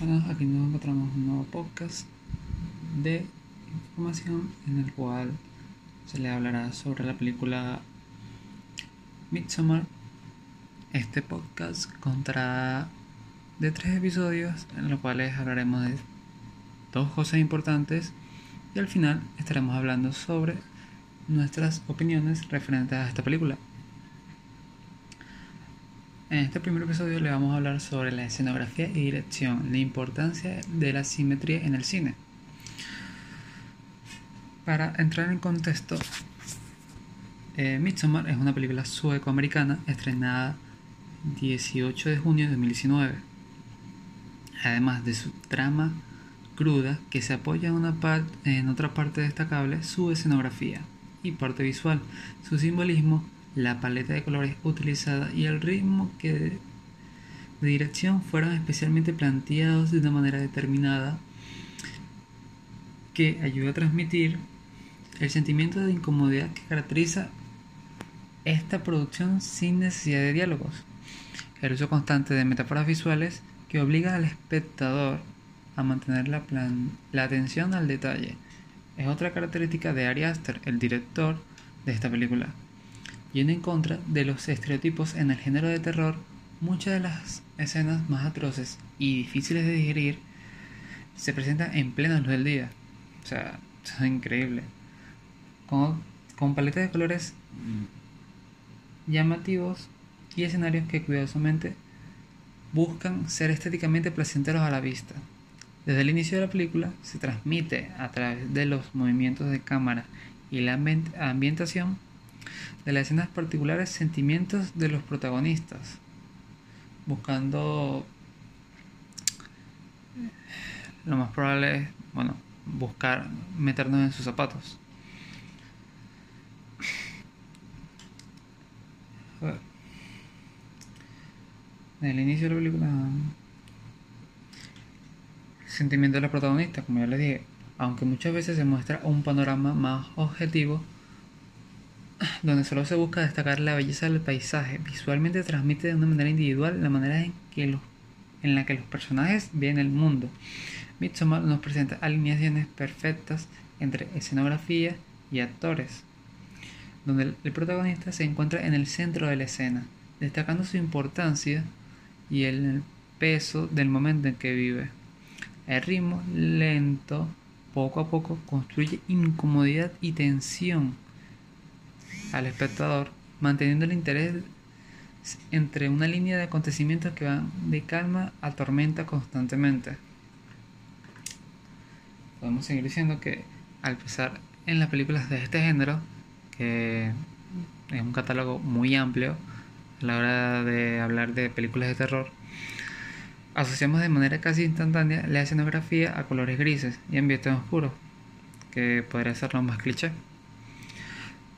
encontramos un nuevo podcast de información en el cual se le hablará sobre la película Midsommar. Este podcast contará de tres episodios en los cuales hablaremos de dos cosas importantes y al final estaremos hablando sobre nuestras opiniones referentes a esta película. En este primer episodio le vamos a hablar sobre la escenografía y dirección, la importancia de la simetría en el cine. Para entrar en contexto, eh, Midsommar es una película sueco-americana estrenada 18 de junio de 2019. Además de su trama cruda que se apoya en, en otra parte destacable, su escenografía y parte visual, su simbolismo la paleta de colores utilizada y el ritmo que de, dirección fueron especialmente planteados de una manera determinada que ayuda a transmitir el sentimiento de incomodidad que caracteriza esta producción sin necesidad de diálogos. El uso constante de metáforas visuales que obliga al espectador a mantener la, la atención al detalle. Es otra característica de Ari Aster, el director de esta película yendo en contra de los estereotipos en el género de terror, muchas de las escenas más atroces y difíciles de digerir se presentan en plena luz del día. O sea, es increíble. Con, con paletas de colores llamativos y escenarios que cuidadosamente buscan ser estéticamente placenteros a la vista. Desde el inicio de la película se transmite a través de los movimientos de cámara y la ambientación de las escenas particulares sentimientos de los protagonistas, buscando lo más probable es, bueno, buscar meternos en sus zapatos. En el inicio de la película, el sentimiento de los protagonistas, como ya les dije, aunque muchas veces se muestra un panorama más objetivo, donde solo se busca destacar la belleza del paisaje, visualmente transmite de una manera individual la manera en, que en la que los personajes ven el mundo. Midsommar nos presenta alineaciones perfectas entre escenografía y actores, donde el protagonista se encuentra en el centro de la escena, destacando su importancia y el peso del momento en que vive. El ritmo lento, poco a poco, construye incomodidad y tensión al espectador, manteniendo el interés entre una línea de acontecimientos que van de calma a tormenta constantemente. Podemos seguir diciendo que al pesar en las películas de este género, que es un catálogo muy amplio a la hora de hablar de películas de terror, asociamos de manera casi instantánea la escenografía a colores grises y ambientes oscuros, que podría ser lo más cliché.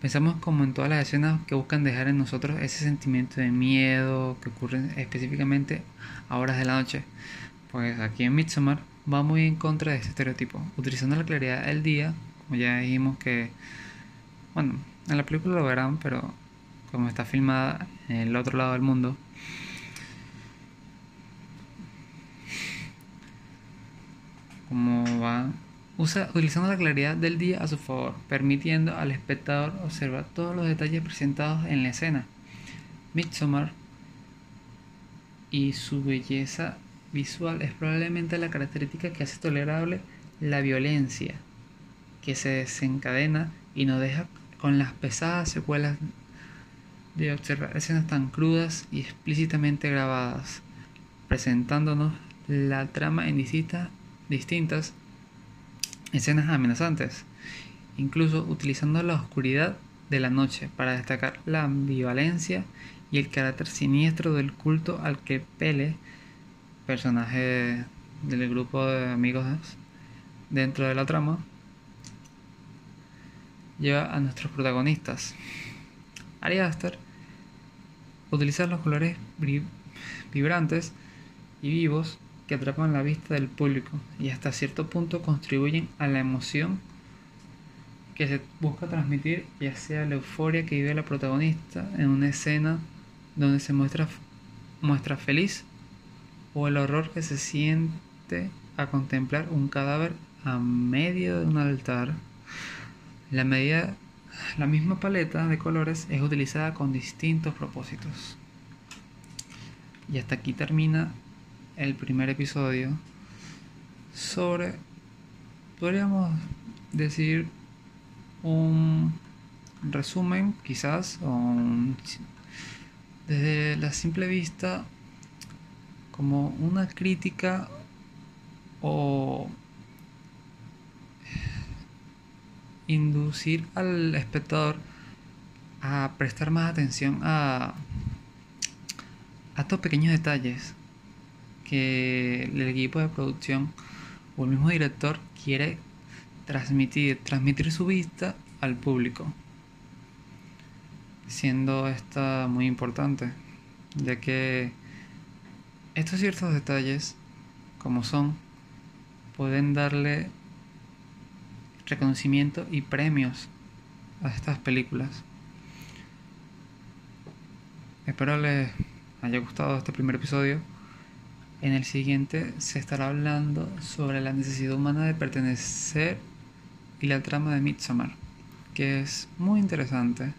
Pensamos como en todas las escenas que buscan dejar en nosotros ese sentimiento de miedo que ocurre específicamente a horas de la noche. Pues aquí en Midsommar va muy en contra de este estereotipo, utilizando la claridad del día, como ya dijimos que, bueno, en la película lo verán, pero como está filmada en el otro lado del mundo, como va usa, utilizando la claridad del día a su favor, permitiendo al espectador observar todos los detalles presentados en la escena. Midsommar y su belleza visual es probablemente la característica que hace tolerable la violencia que se desencadena y nos deja con las pesadas secuelas de observar escenas tan crudas y explícitamente grabadas, presentándonos la trama en distintas escenas amenazantes, incluso utilizando la oscuridad de la noche para destacar la ambivalencia y el carácter siniestro del culto al que Pele, personaje del grupo de amigos dentro de la trama, lleva a nuestros protagonistas. Ari Aster utiliza los colores vibrantes y vivos que atrapan la vista del público y hasta cierto punto contribuyen a la emoción que se busca transmitir, ya sea la euforia que vive la protagonista en una escena donde se muestra, feliz o el horror que se siente a contemplar un cadáver a medio de un altar. La misma paleta de colores es utilizada con distintos propósitos. Y hasta aquí termina el primer episodio sobre, podríamos decir, un resumen quizás, o desde la simple vista como una crítica o inducir al espectador a prestar más atención a, a estos pequeños detalles que el equipo de producción o el mismo director quiere transmitir, transmitir su vista al público, siendo esta muy importante, ya que estos ciertos detalles, como son, pueden darle reconocimiento y premios a estas películas. Espero les haya gustado este primer episodio. En el siguiente se estará hablando sobre la necesidad humana de pertenecer y la trama de Midsommar, que es muy interesante.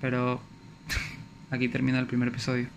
Pero aquí termina el primer episodio.